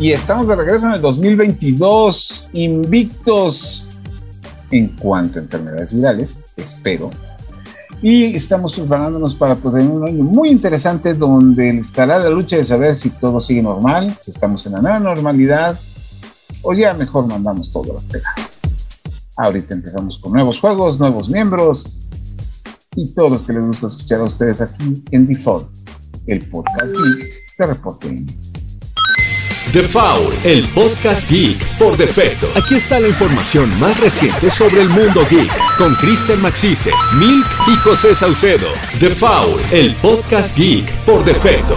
Y estamos de regreso en el 2022, invictos en cuanto a enfermedades virales, espero. Y estamos preparándonos para tener un año muy interesante donde estará la lucha de saber si todo sigue normal, si estamos en la nueva normalidad o ya mejor mandamos todo a la pega. Ahorita empezamos con nuevos juegos, nuevos miembros y todos los que les gusta escuchar a ustedes aquí en Default, el podcast de Reporte The Foul, el podcast geek por defecto. Aquí está la información más reciente sobre el mundo geek con Kristen Maxise, Milk y José Saucedo. The Foul, el podcast geek por defecto.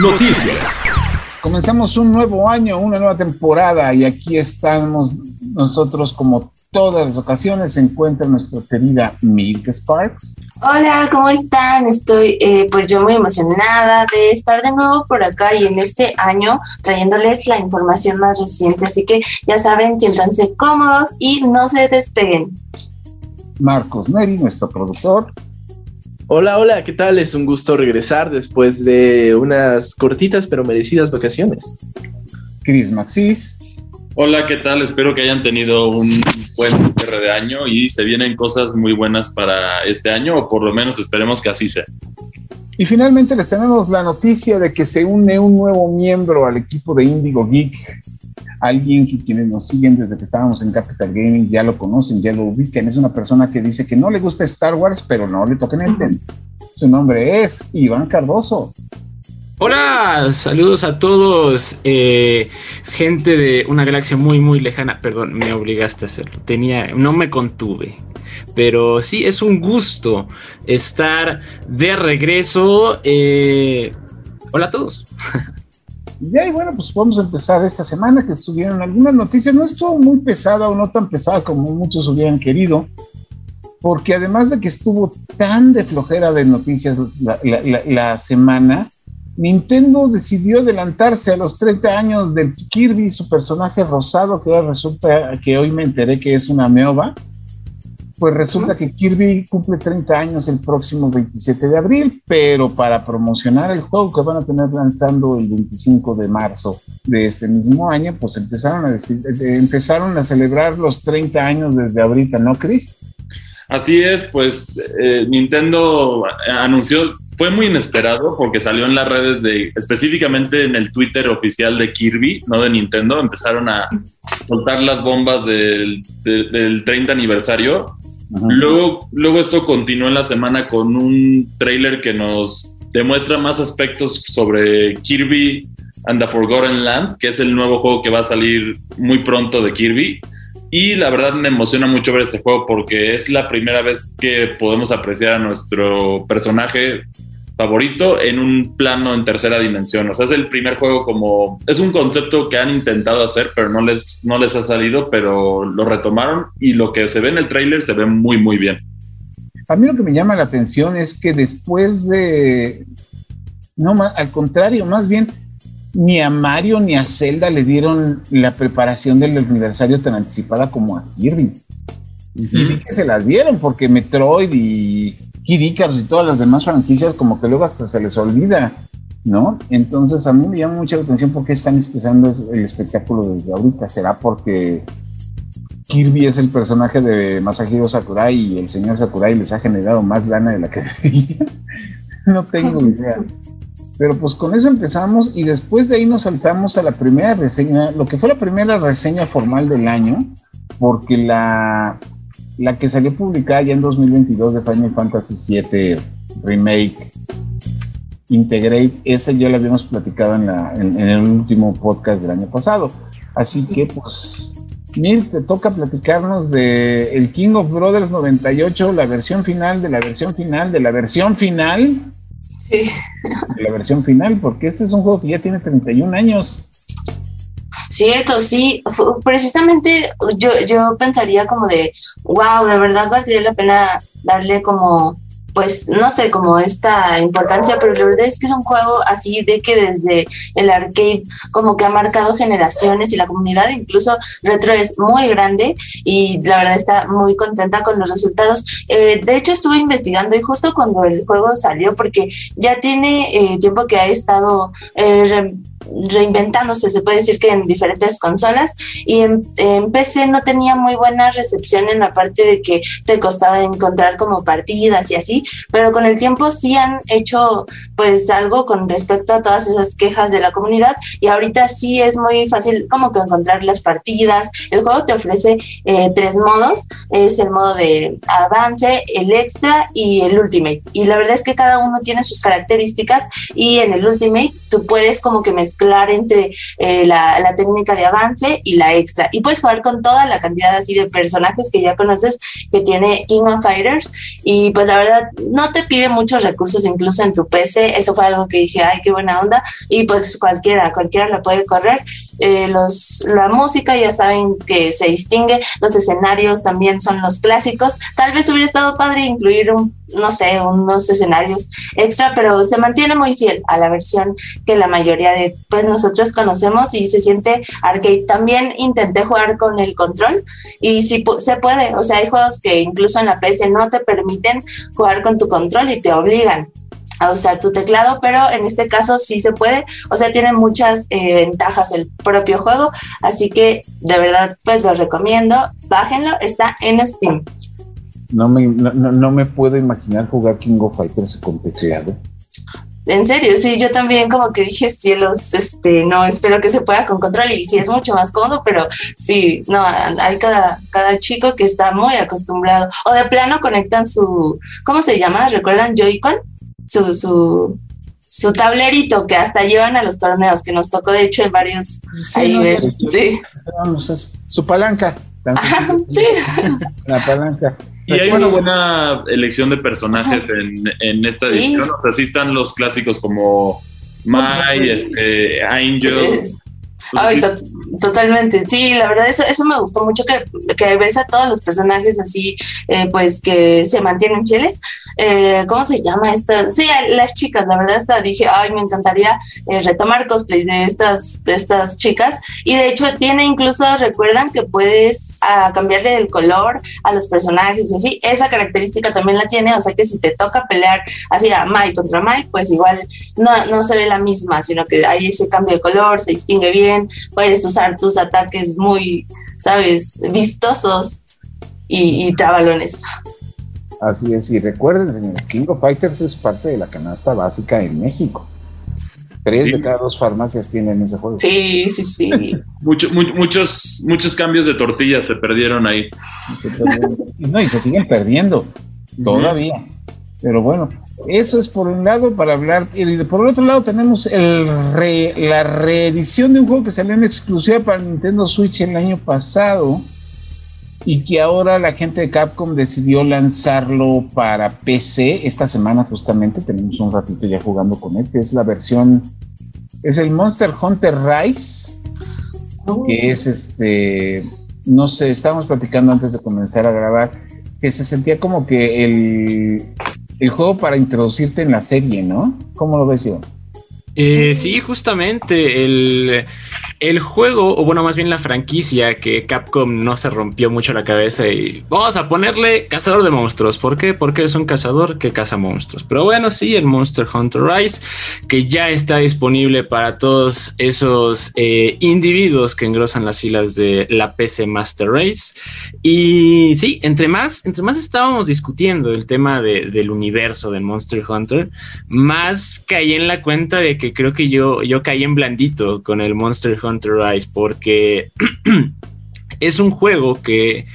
Noticias. Comenzamos un nuevo año, una nueva temporada y aquí estamos nosotros como todas las ocasiones se encuentra nuestra querida Milk Sparks. Hola, ¿cómo están? Estoy eh, pues yo muy emocionada de estar de nuevo por acá y en este año trayéndoles la información más reciente, así que ya saben, siéntanse cómodos y no se despeguen. Marcos Neri, nuestro productor. Hola, hola, ¿qué tal? Es un gusto regresar después de unas cortitas pero merecidas vacaciones. Chris Maxis. Hola, ¿qué tal? Espero que hayan tenido un buen cierre de año y se vienen cosas muy buenas para este año, o por lo menos esperemos que así sea. Y finalmente les tenemos la noticia de que se une un nuevo miembro al equipo de Indigo Geek. Alguien que quienes nos siguen desde que estábamos en Capital Gaming ya lo conocen, ya lo ubican. Es una persona que dice que no le gusta Star Wars, pero no le toquen el tema. Su nombre es Iván Cardoso. Hola, saludos a todos, eh, gente de una galaxia muy muy lejana. Perdón, me obligaste a hacerlo. Tenía, no me contuve, pero sí es un gusto estar de regreso. Eh, hola a todos. Ya, y bueno, pues vamos a empezar esta semana que estuvieron algunas noticias. No estuvo muy pesada o no tan pesada como muchos hubieran querido, porque además de que estuvo tan de flojera de noticias la, semana, Nintendo decidió adelantarse a los 30 años del Kirby, su personaje rosado, que ahora resulta que hoy me enteré que es una meova. Pues resulta que Kirby cumple 30 años el próximo 27 de abril, pero para promocionar el juego que van a tener lanzando el 25 de marzo de este mismo año, pues empezaron a, decir, eh, empezaron a celebrar los 30 años desde ahorita, ¿no, Chris? Así es, pues eh, Nintendo anunció fue muy inesperado porque salió en las redes de, específicamente en el Twitter oficial de Kirby, no de Nintendo, empezaron a soltar las bombas del, 30 aniversario. Luego, luego esto continuó en la semana con un trailer que nos demuestra más aspectos sobre Kirby and the Forgotten Land, que es el nuevo juego que va a salir muy pronto de Kirby. Y la verdad me emociona mucho ver este juego porque es la primera vez que podemos apreciar a nuestro personaje favorito en un plano en tercera dimensión. O sea, es el primer juego como... Es un concepto que han intentado hacer, pero no les, no les ha salido, pero lo retomaron y lo que se ve en el tráiler se ve muy, muy bien. A mí lo que me llama la atención es que después de... No, al contrario, más bien ni a Mario ni a Zelda le dieron la preparación del aniversario tan anticipada como a Kirby. Y que se las dieron porque Metroid y Kid y todas las demás franquicias como que luego hasta se les olvida, ¿no? Entonces a mí me llama mucho la atención por qué están empezando el espectáculo desde ahorita. ¿Será porque Kirby es el personaje de Masahiro Sakurai y el señor Sakurai les ha generado más lana de la que debería? no tengo idea. Pero pues con eso empezamos y después de ahí nos saltamos a la primera reseña, lo que fue la primera reseña formal del año, porque la, la que salió publicada ya en 2022 de Final Fantasy VII Remake Integrate, esa ya la habíamos platicado en, la, en, el último podcast del año pasado. Así que pues Mir, te toca platicarnos de el King of Brothers 98, la versión final de la versión final de la versión final la versión final, porque este es un juego que ya tiene 31 años. Cierto, sí, precisamente yo, yo pensaría como de, wow, de verdad valdría la pena darle como pues no sé, como esta importancia, pero la verdad es que es un juego así de que desde el arcade como que ha marcado generaciones y la comunidad incluso retro es muy grande y la verdad está muy contenta con los resultados. Eh, de hecho estuve investigando y justo cuando el juego salió, porque ya tiene eh, tiempo que ha estado... Eh, reinventándose, se puede decir que en diferentes consolas y en, PC no tenía muy buena recepción en la parte de que te costaba encontrar como partidas y así, pero con el tiempo sí han hecho pues algo con respecto a todas esas quejas de la comunidad y ahorita sí es muy fácil como que encontrar las partidas. El juego te ofrece eh, tres modos, es el modo de avance, el extra y el ultimate y la verdad es que cada uno tiene sus características y en el ultimate tú puedes como que mezclar entre eh, la, técnica de avance y la extra. Y puedes jugar con toda la cantidad así de personajes que ya conoces que tiene King of Fighters. Y pues la verdad, no te pide muchos recursos incluso en tu PC. Eso fue algo que dije, ay, qué buena onda. Y pues cualquiera, cualquiera la puede correr. Eh, los, la música ya saben que se distingue, los escenarios también son los clásicos. Tal vez hubiera estado padre incluir un, no sé, unos escenarios extra, pero se mantiene muy fiel a la versión que la mayoría de pues nosotros conocemos y se siente arcade. También intenté jugar con el control y si se puede, o sea, hay juegos que incluso en la PC no te permiten jugar con tu control y te obligan a usar tu teclado, pero en este caso sí se puede, o sea, tiene muchas eh, ventajas el propio juego, así que de verdad pues lo recomiendo, bájenlo, está en Steam. No me, no, me puedo imaginar jugar King of Fighters con teclado. En serio, sí, yo también como que dije cielos, este, no, espero que se pueda con control y sí es mucho más cómodo, pero sí, no, hay cada, cada chico que está muy acostumbrado. O de plano conectan su, ¿cómo se llama? ¿Recuerdan Joy-Con? Su, su, su tablerito que hasta llevan a los torneos, que nos tocó de hecho en varios ahí ver. sí. Su palanca. sí. La palanca. Y hay una buena elección de personajes en, en, esta edición. O sea, sí están los clásicos como Mai, este, Angel. Ay, totalmente. Sí, la verdad, eso, eso me gustó mucho que, que ves a todos los personajes así, eh, pues que se mantienen fieles. Eh, ¿Cómo se llama esta? Sí, las chicas, la verdad, hasta dije, ay, me encantaría eh, retomar cosplay de estas, de estas chicas. Y de hecho, tiene incluso, recuerdan que puedes ah, cambiarle el color a los personajes y así. Esa característica también la tiene, o sea que si te toca pelear así a Mike contra Mike, pues igual no, no se ve la misma, sino que hay ese cambio de color, se distingue bien puedes usar tus ataques muy, ¿sabes?, vistosos y, y trabalones. Así es, y recuerden, señores, King of Fighters es parte de la canasta básica en México. Tres de cada dos farmacias tienen ese juego. Sí, sí, sí. muchos, muchos cambios de tortillas se perdieron ahí. no, y se siguen perdiendo todavía. Pero bueno, eso es por un lado para hablar. Y por el otro lado tenemos el la reedición de un juego que salió en exclusiva para Nintendo Switch el año pasado y que ahora la gente de Capcom decidió lanzarlo para PC esta semana justamente. Tenemos un ratito ya jugando con él, que es la versión, es el Monster Hunter Rise, oh. que es este, no sé, estábamos platicando antes de comenzar a grabar, que se sentía como que el el juego para introducirte en la serie, ¿no? ¿Cómo lo ves, yo? Eh, sí, justamente el, el juego, o bueno, más bien la franquicia que Capcom no se rompió mucho la cabeza y vamos a ponerle cazador de monstruos. ¿Por qué? Porque es un cazador que caza monstruos. Pero bueno, sí, el Monster Hunter Rise, que ya está disponible para todos esos eh, individuos que engrosan las filas de la PC Master Race. Y sí, entre más, entre más estábamos discutiendo el tema del universo del Monster Hunter, más caí en la cuenta de que creo que yo, yo caí en blandito con el Monster Hunter Rise porque es un juego que,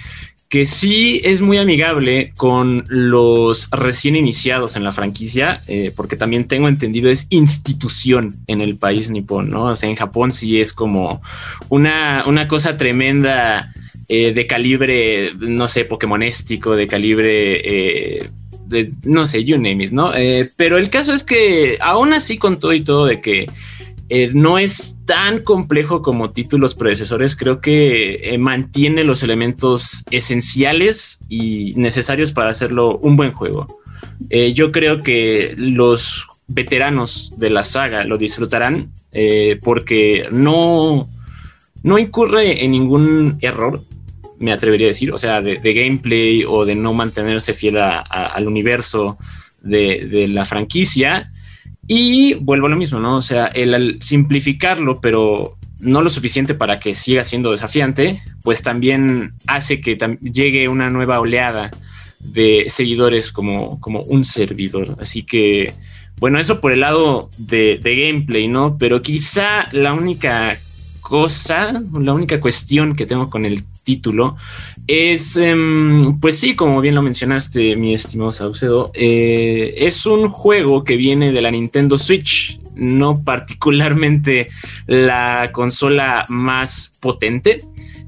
que sí es muy amigable con los recién iniciados en la franquicia, eh, porque también tengo entendido es institución en el país nipón, ¿no? O sea, en Japón sí es como una, una cosa tremenda eh, de calibre, no sé, pokémonéstico, de calibre... Eh, de, no sé, you name it, ¿no? pero el caso es que aún así con todo y todo de que eh, no es tan complejo como títulos predecesores, creo que eh, mantiene los elementos esenciales y necesarios para hacerlo un buen juego. Eh, yo creo que los veteranos de la saga lo disfrutarán porque no, no incurre en ningún error, me atrevería a decir, o sea, de, gameplay o de no mantenerse fiel al universo de, la franquicia. Y vuelvo a lo mismo, ¿no? O sea, el, simplificarlo, pero no lo suficiente para que siga siendo desafiante, pues también hace que llegue una nueva oleada de seguidores como, como un servidor. Así que, bueno, eso por el lado de, de gameplay, ¿no? Pero quizá la única cosa, la única cuestión que tengo con el título es, em, pues sí, como bien lo mencionaste, mi estimado Saucedo, eh, es un juego que viene de la Nintendo Switch, no particularmente la consola más potente.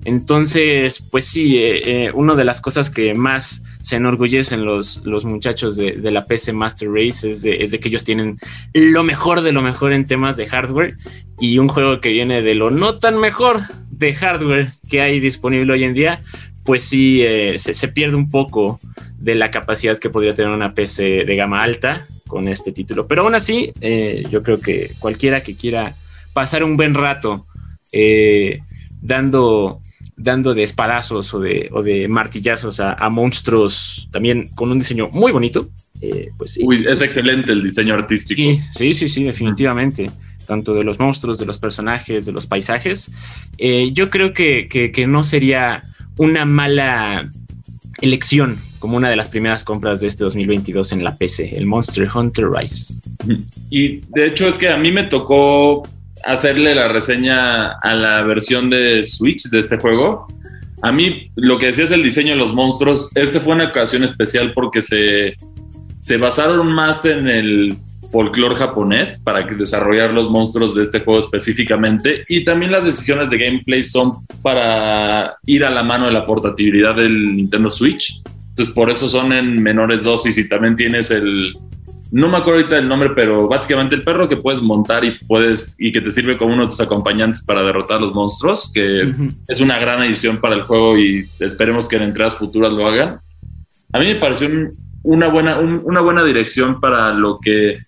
Entonces, pues sí, eh, eh, una de las cosas que más se enorgullecen los, los muchachos de, la PC Master Race es de, es de, que ellos tienen lo mejor de lo mejor en temas de hardware y un juego que viene de lo no tan mejor de hardware que hay disponible hoy en día, pues sí eh, se, pierde un poco de la capacidad que podría tener una PC de gama alta con este título. Pero aún así, eh, yo creo que cualquiera que quiera pasar un buen rato eh, dando, dando de espadazos o de, o de martillazos a, monstruos también con un diseño muy bonito, pues sí. es excelente el diseño artístico. Sí, sí, sí, definitivamente tanto de los monstruos, de los personajes, de los paisajes. Eh, yo creo que, no sería una mala elección como una de las primeras compras de este 2022 en la PC, el Monster Hunter Rise. Y de hecho es que a mí me tocó hacerle la reseña a la versión de Switch de este juego. A mí lo que decía es el diseño de los monstruos. Este fue una ocasión especial porque se, se basaron más en el folclore japonés para desarrollar los monstruos de este juego específicamente y también las decisiones de gameplay son para ir a la mano de la portabilidad del Nintendo Switch. Entonces por eso son en menores dosis y también tienes el no me acuerdo ahorita del nombre, pero básicamente el perro que puedes montar y puedes y que te sirve como uno de tus acompañantes para derrotar a los monstruos, que es una gran edición para el juego y esperemos que en entradas futuras lo hagan. A mí me pareció una, buena, una buena dirección para lo que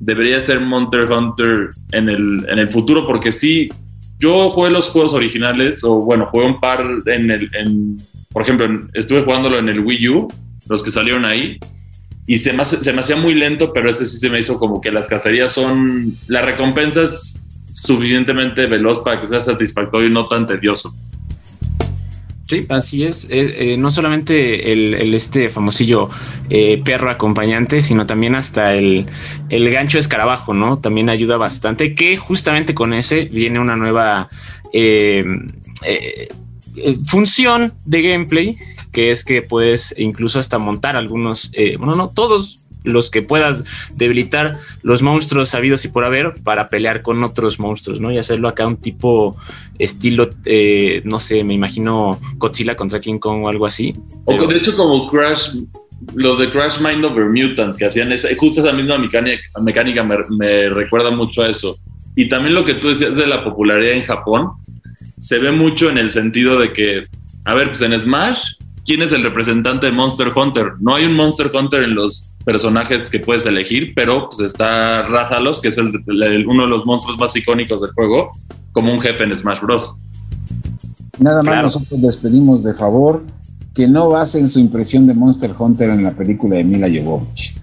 debería ser Monster Hunter en el, en el futuro, porque sí, yo jugué los juegos originales, o bueno, jugué un par en el, en, por ejemplo, estuve jugándolo en el Wii U, los que salieron ahí, y se me, se me hacía muy lento, pero este sí se me hizo como que las cacerías son, la recompensa es suficientemente veloz para que sea satisfactorio y no tan tedioso. Sí, así es. Eh, eh, no solamente el, este famosillo eh, perro acompañante, sino también hasta el, el, gancho escarabajo, ¿no? También ayuda bastante. Que justamente con ese viene una nueva función de gameplay, que es que puedes incluso hasta montar algunos, bueno, no todos, los que puedas debilitar los monstruos sabidos y por haber para pelear con otros monstruos, ¿no? Y hacerlo acá un tipo estilo, eh, no sé, me imagino Godzilla contra King Kong o algo así. O de hecho como Crash, los de Crash Mind Over Mutant que hacían esa, justo esa misma mecánica, mecánica me, me recuerda mucho a eso. Y también lo que tú decías de la popularidad en Japón, se ve mucho en el sentido de que, a ver, pues en Smash, ¿quién es el representante de Monster Hunter? No hay un Monster Hunter en los personajes que puedes elegir, pero pues está Rathalos, que es el, uno de los monstruos más icónicos del juego, como un jefe en Smash Bros. Nada más nosotros les pedimos de favor que no basen su impresión de Monster Hunter en la película de Mila Jovovich.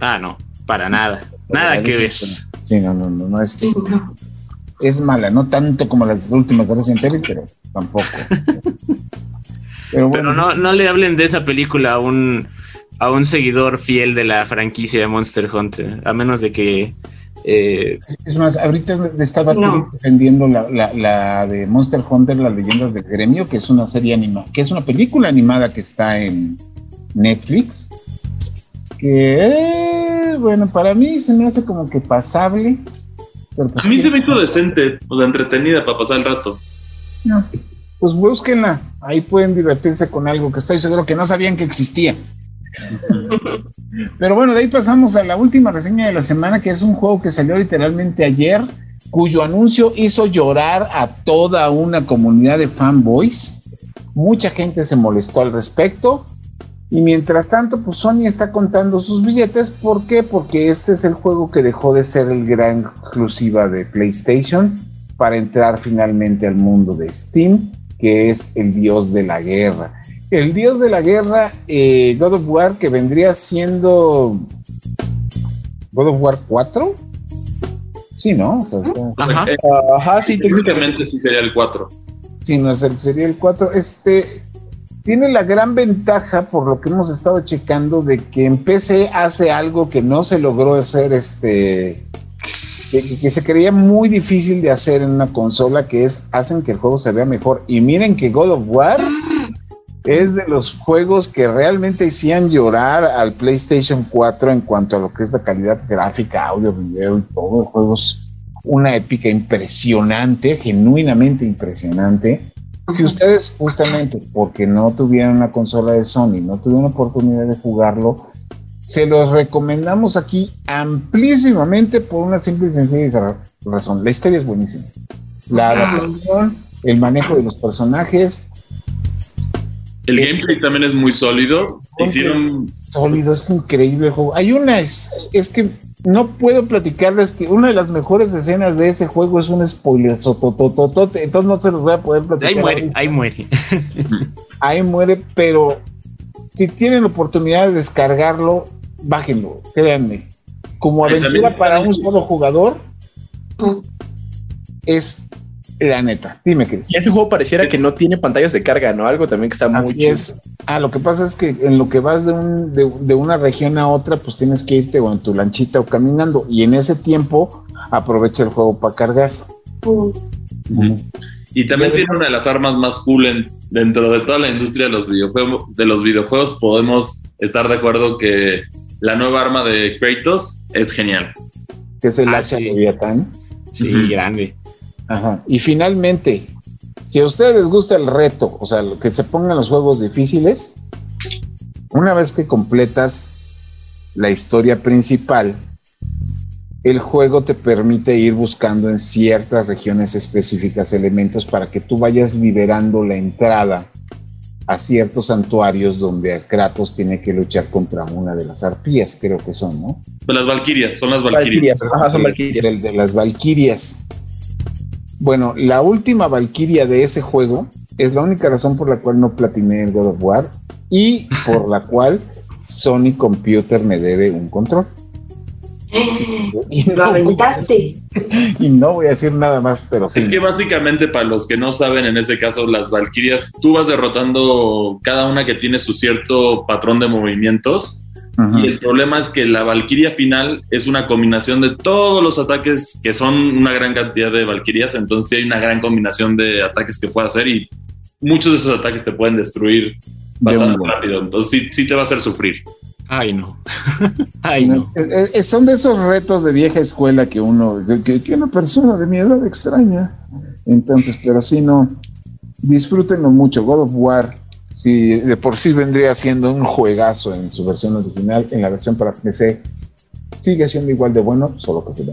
Ah, no, para nada. Nada que ver. Sí, no, no, no, no es que es mala, no tanto como las últimas de Resident Evil, pero tampoco. pero, bueno. pero no, no le hablen de esa película a un a un seguidor fiel de la franquicia de Monster Hunter, a menos de que... Eh, es más, ahorita estaba defendiendo la, de Monster Hunter, las leyendas del gremio, que es una serie animada, que es una película animada que está en Netflix, que, eh, bueno, para mí se me hace como que pasable. Pues a mí se me hizo decente, o sea, entretenida para pasar el rato. No, pues búsquenla, ahí pueden divertirse con algo que estoy seguro que no sabían que existía. Pero bueno, de ahí pasamos a la última reseña de la semana, que es un juego que salió literalmente ayer, cuyo anuncio hizo llorar a toda una comunidad de fanboys. Mucha gente se molestó al respecto. Y mientras tanto, pues Sony está contando sus billetes. ¿Por qué? Porque este es el juego que dejó de ser el gran exclusiva de PlayStation para entrar finalmente al mundo de Steam, que es el dios de la guerra. El dios de la guerra, eh, God of War, que vendría siendo God of War 4. Sí, ¿no? ajá. ajá, sí, técnicamente sí sería el 4. Sí, no, sería el 4. Este, tiene la gran ventaja, por lo que hemos estado checando, de que en PC hace algo que no se logró hacer, este, que, se creía muy difícil de hacer en una consola, que es hacen que el juego se vea mejor. Y miren que God of War es de los juegos que realmente hacían llorar al PlayStation 4 en cuanto a lo que es la calidad gráfica, audio, video y todo. El juego es una épica impresionante, genuinamente impresionante si ustedes justamente porque no tuvieron una consola de Sony, no tuvieron oportunidad de jugarlo, se los recomendamos aquí amplísimamente por una simple y sencilla razón. La historia es buenísima. La adaptación, el manejo de los personajes. El gameplay también es muy sólido. Hicieron... Sólido, es increíble el juego. Hay una, es, es que no puedo platicarles que una de las mejores escenas de ese juego es un spoiler entonces no se los voy a poder platicar. Ahí muere, ahí muere. ahí muere, pero si tienen la oportunidad de descargarlo, bájenlo, créanme. Como aventura para un solo jugador, es la neta, dime qué ese juego pareciera que no tiene pantallas de carga, ¿no? Algo también que está muy es. Ah, lo que pasa es que en lo que vas de, un, de, una región a otra, pues tienes que irte o en tu lanchita o caminando. Y en ese tiempo aprovecha el juego para cargar. Y también tiene una de las armas más cool dentro de toda la industria de los videojuegos. De los videojuegos podemos estar de acuerdo que la nueva arma de Kratos es genial. Que es el ah, hacha de Leviatán. Sí, grande. Ajá. Y finalmente, si a ustedes les gusta el reto, o sea, que se pongan los juegos difíciles, una vez que completas la historia principal, el juego te permite ir buscando en ciertas regiones específicas elementos para que tú vayas liberando la entrada a ciertos santuarios donde Kratos tiene que luchar contra una de las arpías, creo que son, ¿no? De las valquirias, son las valquirias. Ajá, son valquirias. de las valquirias. Bueno, la última Valkyria de ese juego es la única razón por la cual no platiné el God of War y por la cual Sony Computer me debe un control. Y no, Lo aventaste. Y no voy a decir nada más, pero sí. Es que básicamente, para los que no saben, en ese caso, las Valkyrias, tú vas derrotando cada una que tiene su cierto patrón de movimientos y el problema es que la Valquiria final es una combinación de todos los ataques que son una gran cantidad de Valquirias, entonces hay una gran combinación de ataques que puede hacer y muchos de esos ataques te pueden destruir bastante rápido, entonces sí, sí, te va a hacer sufrir. Ay, no. Ay, no. Eh, eh, eh, son de esos retos de vieja escuela que uno, que, que una persona de mi edad extraña. Entonces, pero sí, no. Disfrútenlo mucho. God of War si de por sí vendría siendo un juegazo en su versión original, en la versión para PC sigue siendo igual de bueno, solo que se ve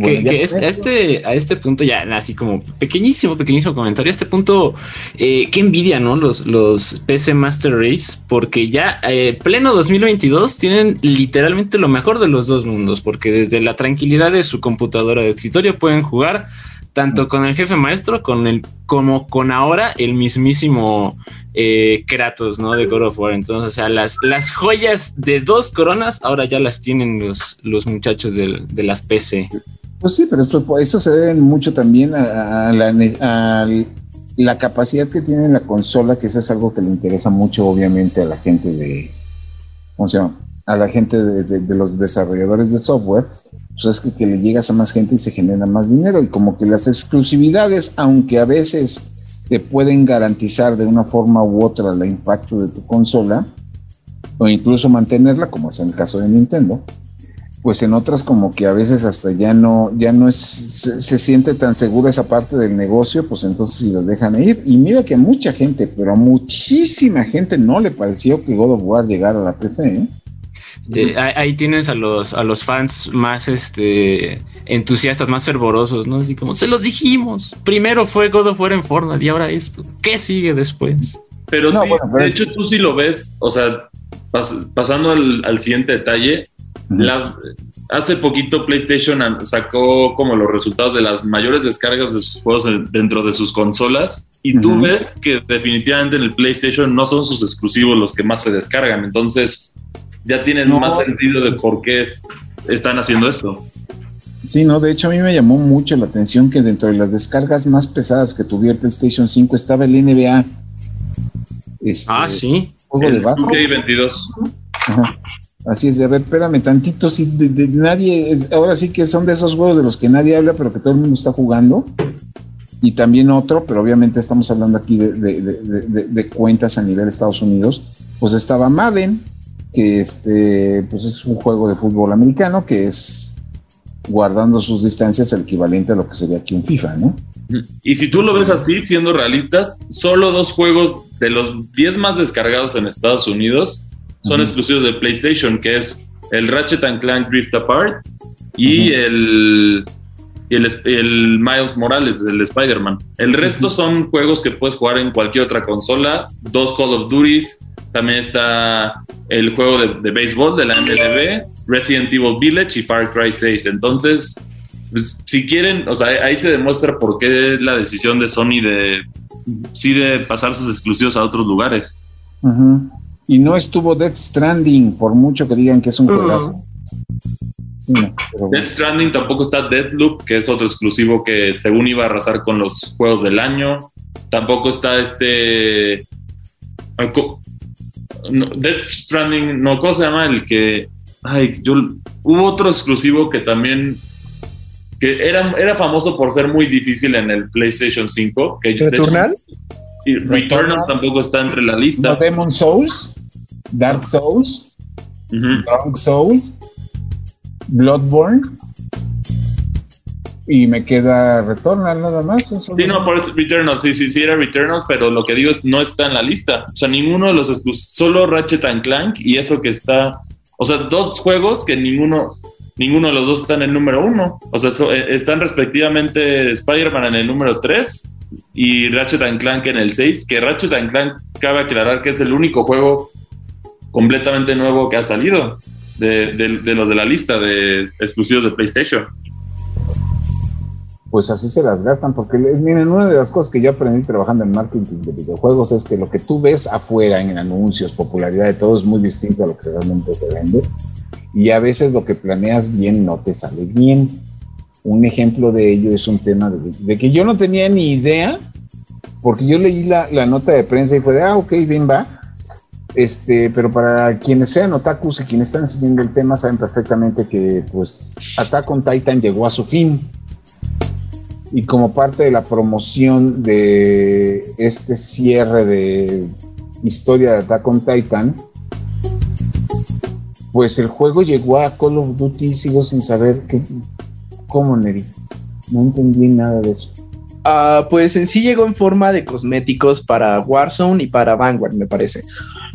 que, a, este, a este punto ya, así como pequeñísimo, pequeñísimo comentario, a este punto, eh, qué envidia, ¿no? Los, los PC Master Race, porque ya eh, pleno 2022 tienen literalmente lo mejor de los dos mundos, porque desde la tranquilidad de su computadora de escritorio pueden jugar tanto con el jefe maestro con el, como con ahora el mismísimo eh, Kratos, ¿no? De God of War. Entonces, o sea, las, las joyas de dos coronas ahora ya las tienen los, los muchachos de, las PC. Pues sí, pero eso, se debe mucho también a, la, capacidad que tiene la consola, que eso es algo que le interesa mucho, obviamente, a la gente de. ¿Cómo se llama? A la gente de los desarrolladores de software pues es que, le llegas a más gente y se genera más dinero. Y como que las exclusividades, aunque a veces te pueden garantizar de una forma u otra el impacto de tu consola, o incluso mantenerla, como es en el caso de Nintendo, pues en otras como que a veces hasta ya no, ya no es, se, siente tan segura esa parte del negocio, pues entonces si lo dejan ir. Y mira que mucha gente, pero a muchísima gente no le pareció que God of War llegara a la PC, ¿eh? Eh, ahí tienes a los, a los fans más este, entusiastas, más fervorosos, ¿no? Así como, se los dijimos. Primero fue God of War en Fortnite y ahora esto. ¿Qué sigue después? Pero No, sí, bueno, pero de es- hecho tú sí lo ves, o sea, pas- pasando al, al siguiente detalle, la- hace poquito PlayStation sacó como los resultados de las mayores descargas de sus juegos en- dentro de sus consolas y tú ves que definitivamente en el PlayStation no son sus exclusivos los que más se descargan, entonces ya tienen No, más sentido de por qué es- están haciendo esto. Sí, no, de hecho a mí me llamó mucho la atención que dentro de las descargas más pesadas que tuviera el PlayStation 5 estaba el NBA. Este, Ah, sí. Juego de básquet. 2K22. Ajá. Así es, de a ver, espérame tantito, sí, de, de nadie, es- ahora sí que son de esos juegos de los que nadie habla, pero que todo el mundo está jugando. Y también otro, pero obviamente estamos hablando aquí de, de- de- de- de- de cuentas a nivel de Estados Unidos. Pues estaba Madden, que este, pues es un juego de fútbol americano que es guardando sus distancias el equivalente a lo que sería aquí un FIFA, ¿no? Y si tú lo ves así, siendo realistas, solo dos juegos de los 10 más descargados en Estados Unidos son exclusivos de PlayStation, que es el Ratchet and Clank Drift Apart y el, el, el Miles Morales, el Spider-Man. El resto son juegos que puedes jugar en cualquier otra consola, dos Call of Duties, también está el juego de, de béisbol de la MLB, Resident Evil Village y Far Cry 6. Entonces, pues, si quieren, o sea, ahí se demuestra por qué la decisión de Sony de sí de pasar sus exclusivos a otros lugares. Y no estuvo Death Stranding, por mucho que digan que es un juegazo. Sí, no, pero bueno. Death Stranding tampoco está Deadloop, que es otro exclusivo que según iba a arrasar con los juegos del año. Tampoco está este. No, Death Stranding, no, ¿cómo se llama? El que. Ay, yo. Hubo otro exclusivo que también. que era, era famoso por ser muy difícil en el PlayStation 5. Que de hecho- ¿Returnal? y Returnal tampoco está entre la lista. No Demon Souls, Dark Souls, Ujú. Dark Souls, Bloodborne. Y me queda Returnal nada más. eso Sí, no, por eso Returnal, sí, sí, sí era Returnal, pero lo que digo es no está en la lista. O sea, ninguno de los exclus- solo Ratchet and Clank y eso que está, o sea, dos juegos que ninguno, ninguno de los dos está en el número uno. O sea, so- eh, están respectivamente Spider-Man en el número 3 y Ratchet and Clank en el 6, que Ratchet and Clank cabe aclarar que es el único juego completamente nuevo que ha salido de, de- de los de la lista de exclusivos de PlayStation. Pues así se las gastan, porque miren, una de las cosas que yo aprendí trabajando en marketing de videojuegos es que lo que tú ves afuera en anuncios, popularidad de todo es muy distinto a lo que realmente se vende. Y a veces lo que planeas bien no te sale bien. Un ejemplo de ello es un tema de, que yo no tenía ni idea, porque yo leí la, la nota de prensa y fue de, ah, ok, bien va. Este, pero para quienes sean otakus y quienes están siguiendo el tema saben perfectamente que pues Attack on Titan llegó a su fin y como parte de la promoción de este cierre de historia de Attack on Titan, pues el juego llegó a Call of Duty y sigo sin saber qué, cómo, Neri. No entendí nada de eso. Ah, pues en sí llegó en forma de cosméticos para Warzone y para Vanguard, me parece.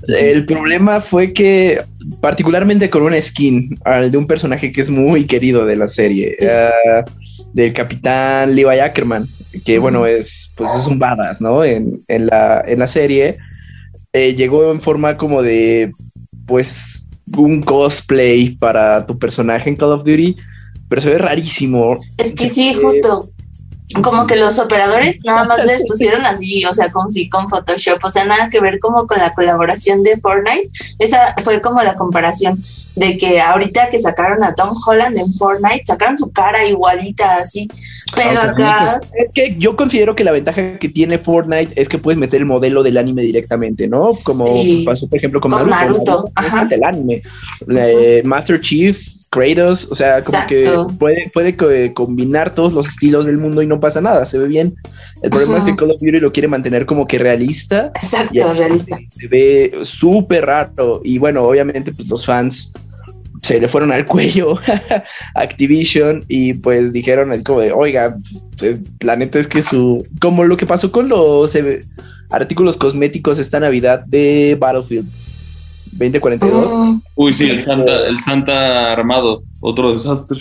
El problema fue que, particularmente con una skin al de un personaje que es muy querido de la serie, ah, del capitán Levi Ackerman, que bueno, es, pues es un badass, ¿no? En, en la, en la serie, eh, llegó en forma como de, pues, un cosplay para tu personaje en Call of Duty, pero se ve rarísimo. Es que sí, justo. Como que los operadores nada más les pusieron así, o sea, como si con Photoshop, o sea, nada que ver como con la colaboración de Fortnite. Esa fue como la comparación de que ahorita que sacaron a Tom Holland en Fortnite, sacaron su cara igualita así, pero O sea, acá Es que yo considero que la ventaja que tiene Fortnite es que puedes meter el modelo del anime directamente, ¿no? Como Sí. pasó, por ejemplo, con, Con Naruto. Naruto, ajá. del anime. Eh, Master Chief, Kratos, o sea, como Exacto. que puede, puede co- combinar todos los estilos del mundo y no pasa nada, se ve bien. El problema Ajá. es que Call of Duty lo quiere mantener como que realista. exacto, realista. Se ve súper raro. Y bueno, obviamente, pues los fans se le fueron al cuello a Activision y pues dijeron así como de, oiga, eh, la neta es que su, como lo que pasó con los eh, artículos cosméticos esta Navidad de Battlefield 2042. Mm, Uy, sí, el Santa, el Santa armado, otro desastre.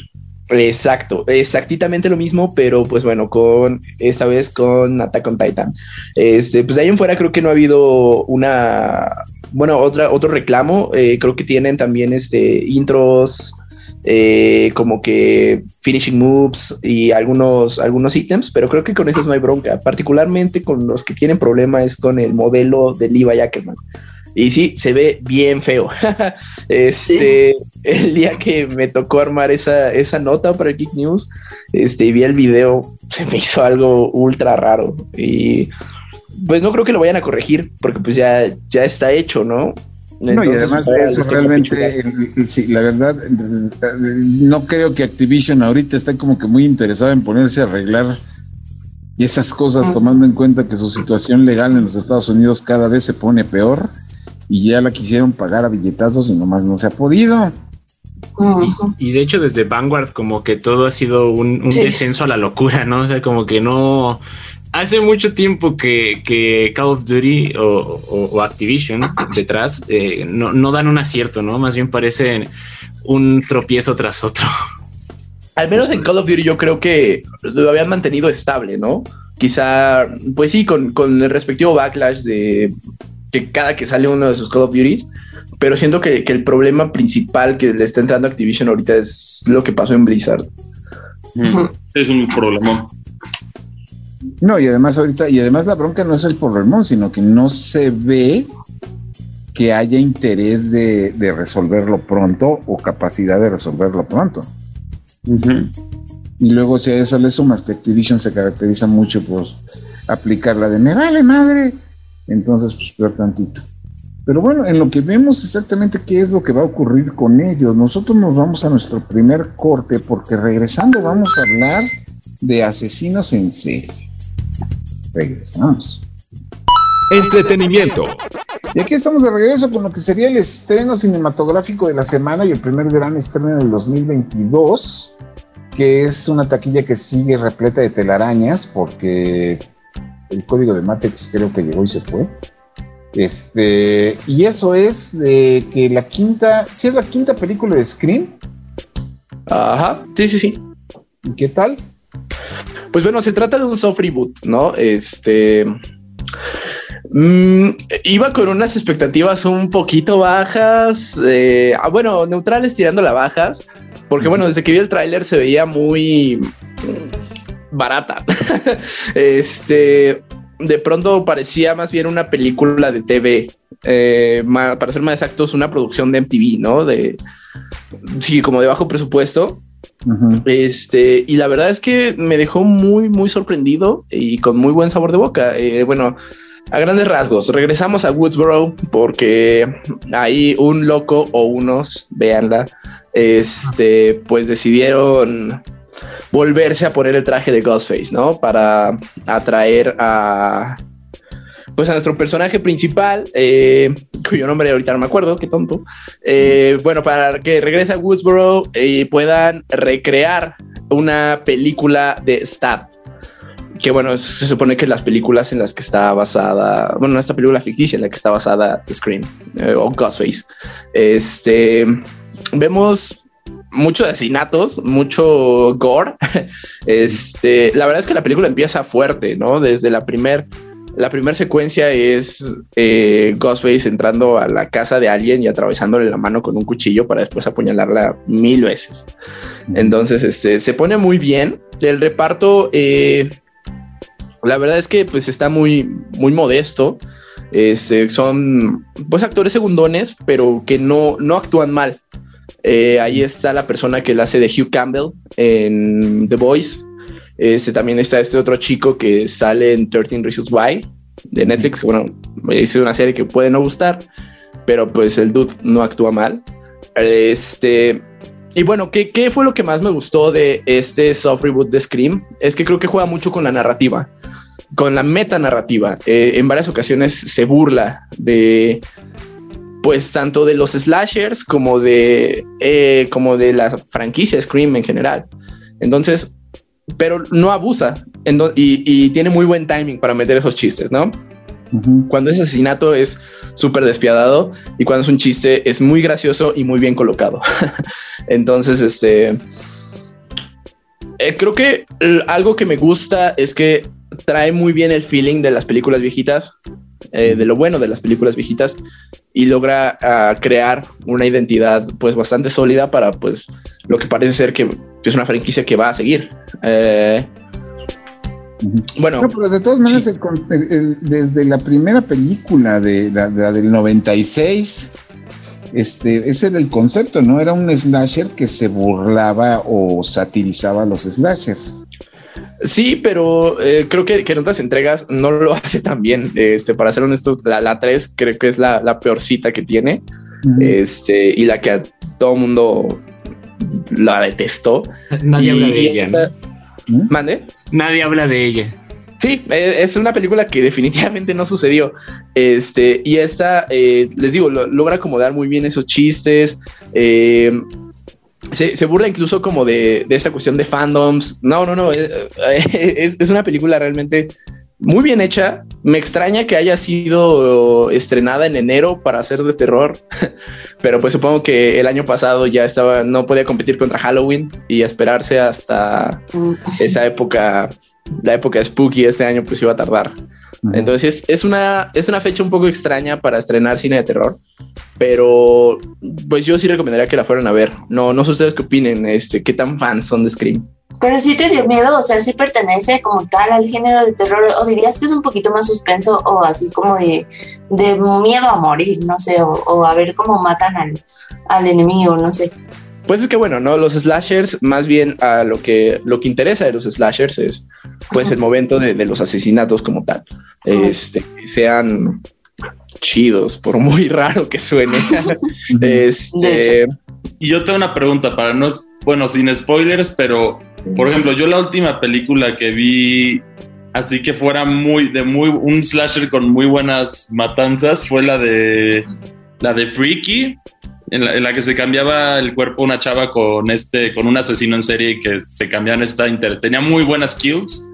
Exacto, exactamente lo mismo, pero pues bueno, con esta vez con Attack on Titan. Este, pues ahí en fuera creo que no ha habido una, bueno, otra, otro reclamo. Eh, creo que tienen también este intros, eh, como que finishing moves y algunos, algunos ítems, pero creo que con esos no hay bronca. Particularmente con los que tienen problema es con el modelo de Levi Ackerman. Y sí, se ve bien feo. este, el día que me tocó armar esa, esa nota para el Geek News, este, y vi el video, se me hizo algo ultra raro. Y pues no creo que lo vayan a corregir, porque pues ya, ya está hecho, ¿no? no, y además de eso, realmente, sí, la verdad, no creo que Activision ahorita esté como que muy interesado en ponerse a arreglar y esas cosas, tomando en cuenta que su situación legal en los Estados Unidos cada vez se pone peor y ya la quisieron pagar a billetazos y nomás no se ha podido. Y, de hecho desde Vanguard como que todo ha sido un, descenso a la locura, ¿no? O sea, como que no... Hace mucho tiempo que, Call of Duty o, Activision detrás eh, no, no, dan un acierto, ¿no? Más bien parecen un tropiezo tras otro. Al menos en Call of Duty yo creo que lo habían mantenido estable, ¿no? Quizá, pues sí, con, con el respectivo backlash de que cada que sale uno de sus Call of Duties, pero siento que, el problema principal que le está entrando a Activision ahorita es lo que pasó en Blizzard. Es un problema. No, y además ahorita, y además la bronca no es el problema, sino que no se ve que haya interés de, resolverlo pronto o capacidad de resolverlo pronto. Y luego si a eso le sumas que Activision se caracteriza mucho por aplicar la de me vale madre, entonces, pues peor tantito. Pero bueno, en lo que vemos exactamente qué es lo que va a ocurrir con ellos, nosotros nos vamos a nuestro primer corte porque regresando vamos a hablar de asesinos en serie. Regresamos. Entretenimiento. Y aquí estamos de regreso con lo que sería el estreno cinematográfico de la semana y el primer gran estreno del 2022, que es una taquilla que sigue repleta de telarañas porque el código de Matrix creo que llegó y se fue. Este, y eso es de que la quinta, si es la quinta película de Scream. Ajá, sí, sí, sí. ¿Y qué tal? Pues bueno, se trata de un soft reboot, ¿no? Este. Mm, iba con unas expectativas un poquito bajas, eh, ah, bueno, neutrales tirando las bajas, porque bueno, desde que vi el tráiler se veía muy barata. este, de pronto parecía más bien una película de TV, eh, para ser más exactos, una producción de MTV, ¿no? De, sí, como de bajo presupuesto. Este, y la verdad es que me dejó muy, muy sorprendido y con muy buen sabor de boca. Eh, bueno, a grandes rasgos, regresamos a Woodsboro porque ahí un loco o unos, véanla, este, pues decidieron volverse a poner el traje de Ghostface, ¿no? Para atraer a pues a nuestro personaje principal, eh, cuyo nombre ahorita no me acuerdo, qué tonto. Eh, bueno, para que regrese a Woodsboro y puedan recrear una película de Stab. Que bueno, se supone que las películas en las que está basada, bueno, esta película ficticia en la que está basada Scream eh, o Ghostface, este, vemos muchos asesinatos, mucho gore. Este, la verdad es que la película empieza fuerte, ¿no? Desde la primer, la primera secuencia es eh, Ghostface entrando a la casa de alguien y atravesándole la mano con un cuchillo para después apuñalarla mil veces. Entonces, este, se pone muy bien. El reparto, eh, la verdad es que pues está muy, muy modesto. Este, son pues actores segundones, pero que no, no actúan mal. Eh, ahí está la persona que la hace de Hugh Campbell en The Voice. Este, también está este otro chico que sale en 13 Reasons Why de Netflix, que bueno, hice una serie que puede no gustar, pero pues el dude no actúa mal. Este, y bueno, ¿qué, ¿qué, fue lo que más me gustó de este soft reboot de Scream? Es que creo que juega mucho con la narrativa, con la meta narrativa. Eh, en varias ocasiones se burla de pues tanto de los slashers como de, eh, como de la franquicia Scream en general. Entonces, pero no abusa y, tiene muy buen timing para meter esos chistes, ¿no? Cuando es asesinato es súper despiadado y cuando es un chiste es muy gracioso y muy bien colocado. Entonces, este, Eh, creo que algo que me gusta es que trae muy bien el feeling de las películas viejitas, eh, de lo bueno de las películas viejitas y logra uh, crear una identidad pues bastante sólida para pues lo que parece ser que es una franquicia que va a seguir. Eh, bueno, no, pero de todas maneras, sí. el, el, desde la primera película de la, de la, del 96, este, ese era el concepto, ¿no? Era un slasher que se burlaba o satirizaba a los slashers. Sí, pero eh, creo que, que, en otras entregas no lo hace tan bien. Este, para ser honestos, la, la 3 creo que es la, la peor cita que tiene. Uh -huh. Este, y la que a todo mundo la detestó. Nadie y, habla de ella. Esta, ¿no? ¿Mande? Nadie habla de ella. Sí, eh, es una película que definitivamente no sucedió. Este, y esta, eh, les digo, lo, logra acomodar muy bien esos chistes. Eh, se, se, burla incluso como de, de, esa cuestión de fandoms. No, no, no. Eh, es, es, una película realmente muy bien hecha. Me extraña que haya sido estrenada en enero para hacer de terror, pero pues supongo que el año pasado ya estaba, no podía competir contra Halloween y esperarse hasta esa época, la época spooky este año pues iba a tardar. Entonces es una, es una fecha un poco extraña para estrenar cine de terror, pero pues yo sí recomendaría que la fueran a ver. No, no sé ustedes qué opinen, este, qué tan fans son de Scream. Pero sí te dio miedo, o sea, sí pertenece como tal al género de terror, o dirías que es un poquito más suspenso o así como de, de miedo a morir, no sé, o, o a ver cómo matan al, al enemigo, no sé. Pues es que bueno, no los slashers, más bien a lo que lo que interesa de los slashers es pues Ajá. el momento de, de, los asesinatos como tal, este, sean chidos, por muy raro que suene. este, y yo tengo una pregunta para no, bueno, sin spoilers, pero por ejemplo, yo la última película que vi así que fuera muy de muy un slasher con muy buenas matanzas fue la de la de Freaky en la, en la, que se cambiaba el cuerpo una chava con este con un asesino en serie que se cambiaban esta inter tenía muy buenas kills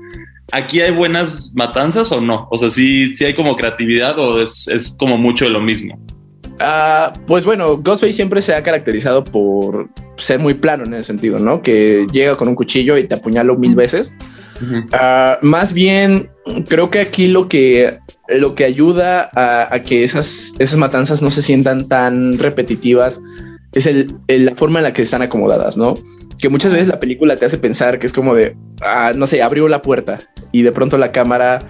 aquí hay buenas matanzas o no o sea sí sí hay como creatividad o es, es como mucho de lo mismo Uh, pues bueno, Ghostface siempre se ha caracterizado por ser muy plano en ese sentido, ¿no? Que llega con un cuchillo y te apuñalo mil veces. Uh -huh. uh, más bien, creo que aquí lo que, lo que ayuda a, que esas, esas matanzas no se sientan tan repetitivas es el, el, la forma en la que están acomodadas, ¿no? Que muchas veces la película te hace pensar que es como de, ah, no sé, abrió la puerta y de pronto la cámara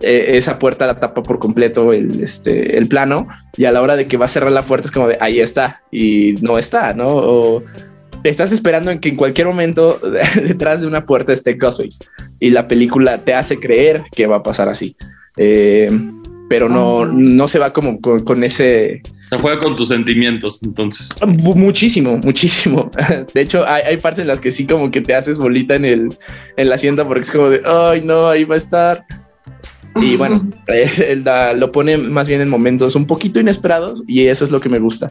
eh, esa puerta la tapa por completo el, este, el plano y a la hora de que va a cerrar la puerta es como de ahí está y no está, ¿no? O estás esperando en que en cualquier momento detrás de una puerta esté Ghostface y la película te hace creer que va a pasar así. Eh, pero no, no se va como con, con, ese... Se juega con tus sentimientos, entonces. Muchísimo, muchísimo. De hecho, hay, hay partes en las que sí como que te haces bolita en, el, en la asiento porque es como de, ay, no, ahí va a estar. Y bueno, él da, lo pone más bien en momentos un poquito inesperados y eso es lo que me gusta.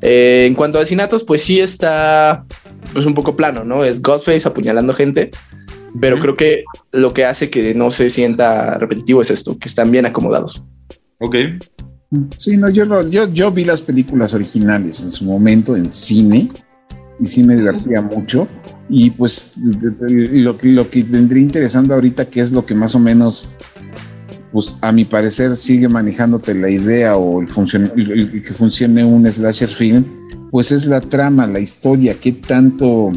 Eh, en cuanto a asesinatos, pues sí está pues un poco plano, ¿no? Es Ghostface apuñalando gente, pero uh -huh. creo que lo que hace que no se sienta repetitivo es esto, que están bien acomodados. Ok. Sí, no, yo, yo, yo vi las películas originales en su momento en cine y sí me divertía mucho. Y pues lo, lo que vendría interesando ahorita, que es lo que más o menos pues a mi parecer sigue manejándote la idea o el, funcion el, el, que funcione un slasher film, pues es la trama, la historia, qué tanto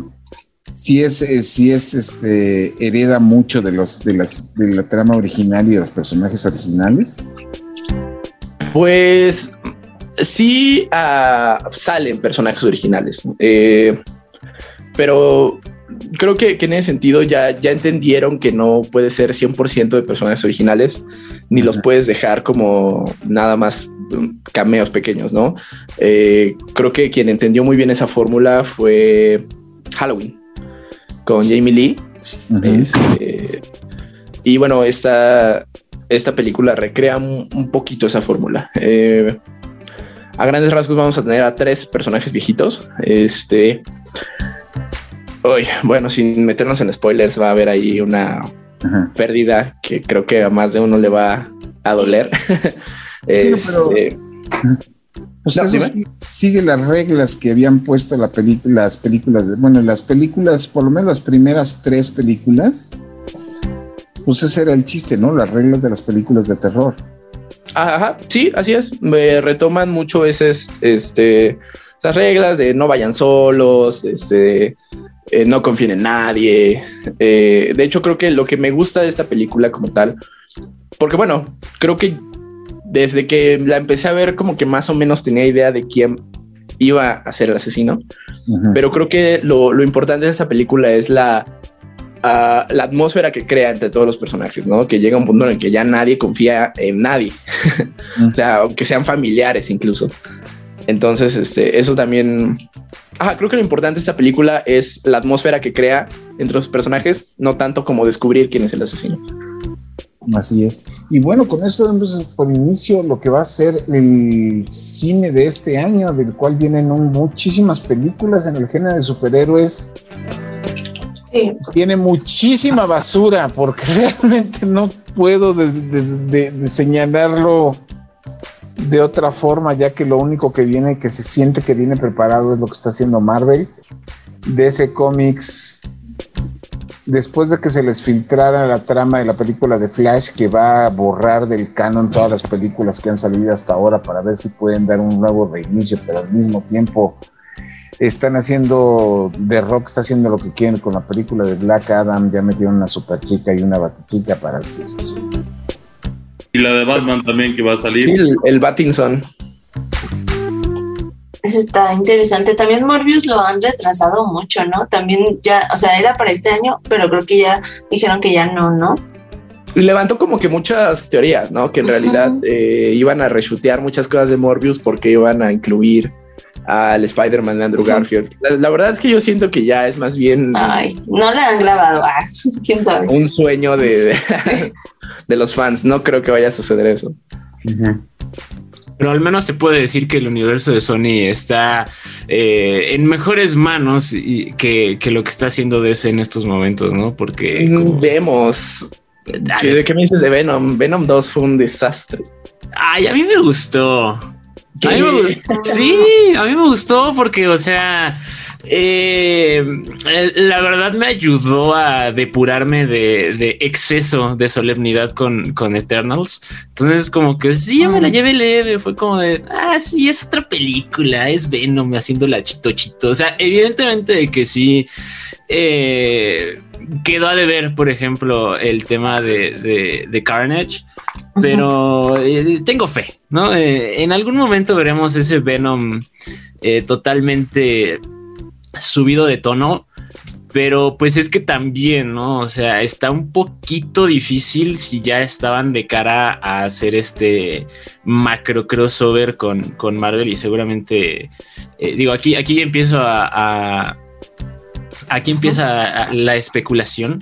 si es, eh, si es este hereda mucho de los de las de la trama original y de los personajes originales. Pues sí uh, salen personajes originales, eh, pero creo que, que, en ese sentido ya, ya entendieron que no puede ser 100% de personajes originales, ni los puedes dejar como nada más um, cameos pequeños, ¿no? Eh, creo que quien entendió muy bien esa fórmula fue Halloween, con Jamie Lee. Uh -huh. este, y bueno, esta, esta película recrea un, un poquito esa fórmula. Eh, a grandes rasgos vamos a tener a tres personajes viejitos. Este Uy, bueno, sin meternos en spoilers, va a haber ahí una pérdida que creo que a más de uno le va a doler. este... pero... Pues eso sigue las reglas que habían puesto la las películas, de, bueno, las películas, por lo menos las primeras tres películas, pues ese era el chiste, ¿no? Las reglas de las películas de terror. Ajá, sí, así es. Me retoman mucho ese, este, esas reglas de no vayan solos, este, eh, no confíen en nadie. Eh, de hecho, creo que lo que me gusta de esta película como tal, porque bueno, creo que desde que la empecé a ver, como que más o menos tenía idea de quién iba a ser el asesino. Pero creo que lo, importante de esta película es la, ah, la atmósfera que crea entre todos los personajes, ¿no? Que llega un punto en el que ya nadie confía en nadie. o sea, aunque sean familiares incluso. Entonces, este, eso también. Ah, creo que lo importante de esta película es la atmósfera que crea entre los personajes, no tanto como descubrir quién es el asesino. Así es. Y bueno, con esto vemos por inicio lo que va a ser el cine de este año, del cual vienen muchísimas películas en el género de superhéroes. Sí. Tiene muchísima basura, porque realmente no puedo de, señalarlo de otra forma, ya que lo único que viene, que se siente que viene preparado es lo que está haciendo Marvel. DC Comics después de que se les filtrara la trama de la película de Flash que va a borrar del canon todas las películas que han salido hasta ahora para ver si pueden dar un nuevo reinicio, pero al mismo tiempo están haciendo, The Rock está haciendo lo que quieren con la película de Black Adam, ya metieron una super chica y una batichica para el cine. Y la de Batman también que va a salir. El, el Batinson. Eso está interesante. También Morbius lo han retrasado mucho, ¿no? También ya, o sea, era para este año, pero creo que ya dijeron que ya no, ¿no? Y levantó como que muchas teorías, ¿no? Que en realidad eh, iban a reshutear muchas cosas de Morbius porque iban a incluir al Spider-Man de Andrew Garfield. La, verdad es que yo siento que ya es más bien. Ay, no le han grabado. Ah, quién sabe. Un sueño de, de, los fans. No creo que vaya a suceder eso. Pero al menos se puede decir que el universo de Sony está eh, en mejores manos y que, lo que está haciendo DC en estos momentos, ¿no? Porque mm, vemos. ¿De qué me dices de Venom? Venom 2 fue un desastre. Ay, a mí me gustó. A mí me gustó. Sí, a mí me gustó porque, o sea, eh, la verdad me ayudó a depurarme de, exceso de solemnidad con, con, Eternals. Entonces, como que sí, yo me la llevé leve. Fue como de, ah, sí, es otra película, es Venom haciendo la chito chito. O sea, evidentemente de que sí. Eh, quedó a deber, por ejemplo, el tema de, Carnage, pero eh, tengo fe, ¿no? Eh, en algún momento veremos ese Venom totalmente subido de tono, pero pues es que también, ¿no? O sea, está un poquito difícil si ya estaban de cara a hacer este macro crossover con, con Marvel y seguramente, eh, digo, aquí, aquí empiezo a, aquí empieza la especulación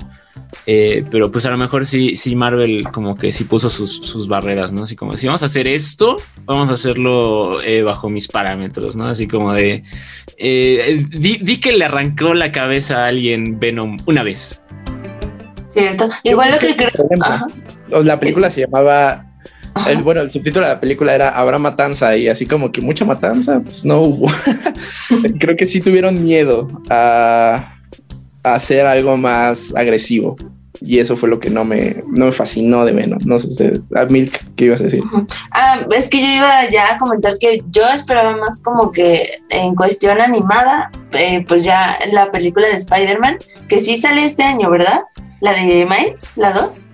eh, pero pues a lo mejor sí, sí Marvel como que sí puso sus, barreras, ¿no? Así como si vamos a hacer esto, vamos a hacerlo eh, bajo mis parámetros, ¿no? Así como de eh, di, que le arrancó la cabeza a alguien Venom una vez. Cierto. Igual lo que creo. La película se llamaba bueno, el subtítulo de la película era Habrá matanza y así como que mucha matanza, pues no hubo. Creo que sí tuvieron miedo a, hacer algo más agresivo. Y eso fue lo que no me, no me fascinó de menos. No sé ustedes, a Milk, ¿qué ibas a decir? Ah, es que yo iba ya a comentar que yo esperaba más como que en cuestión animada, eh, pues ya la película de Spider-Man, que sí sale este año, ¿verdad? La de Miles, la 2.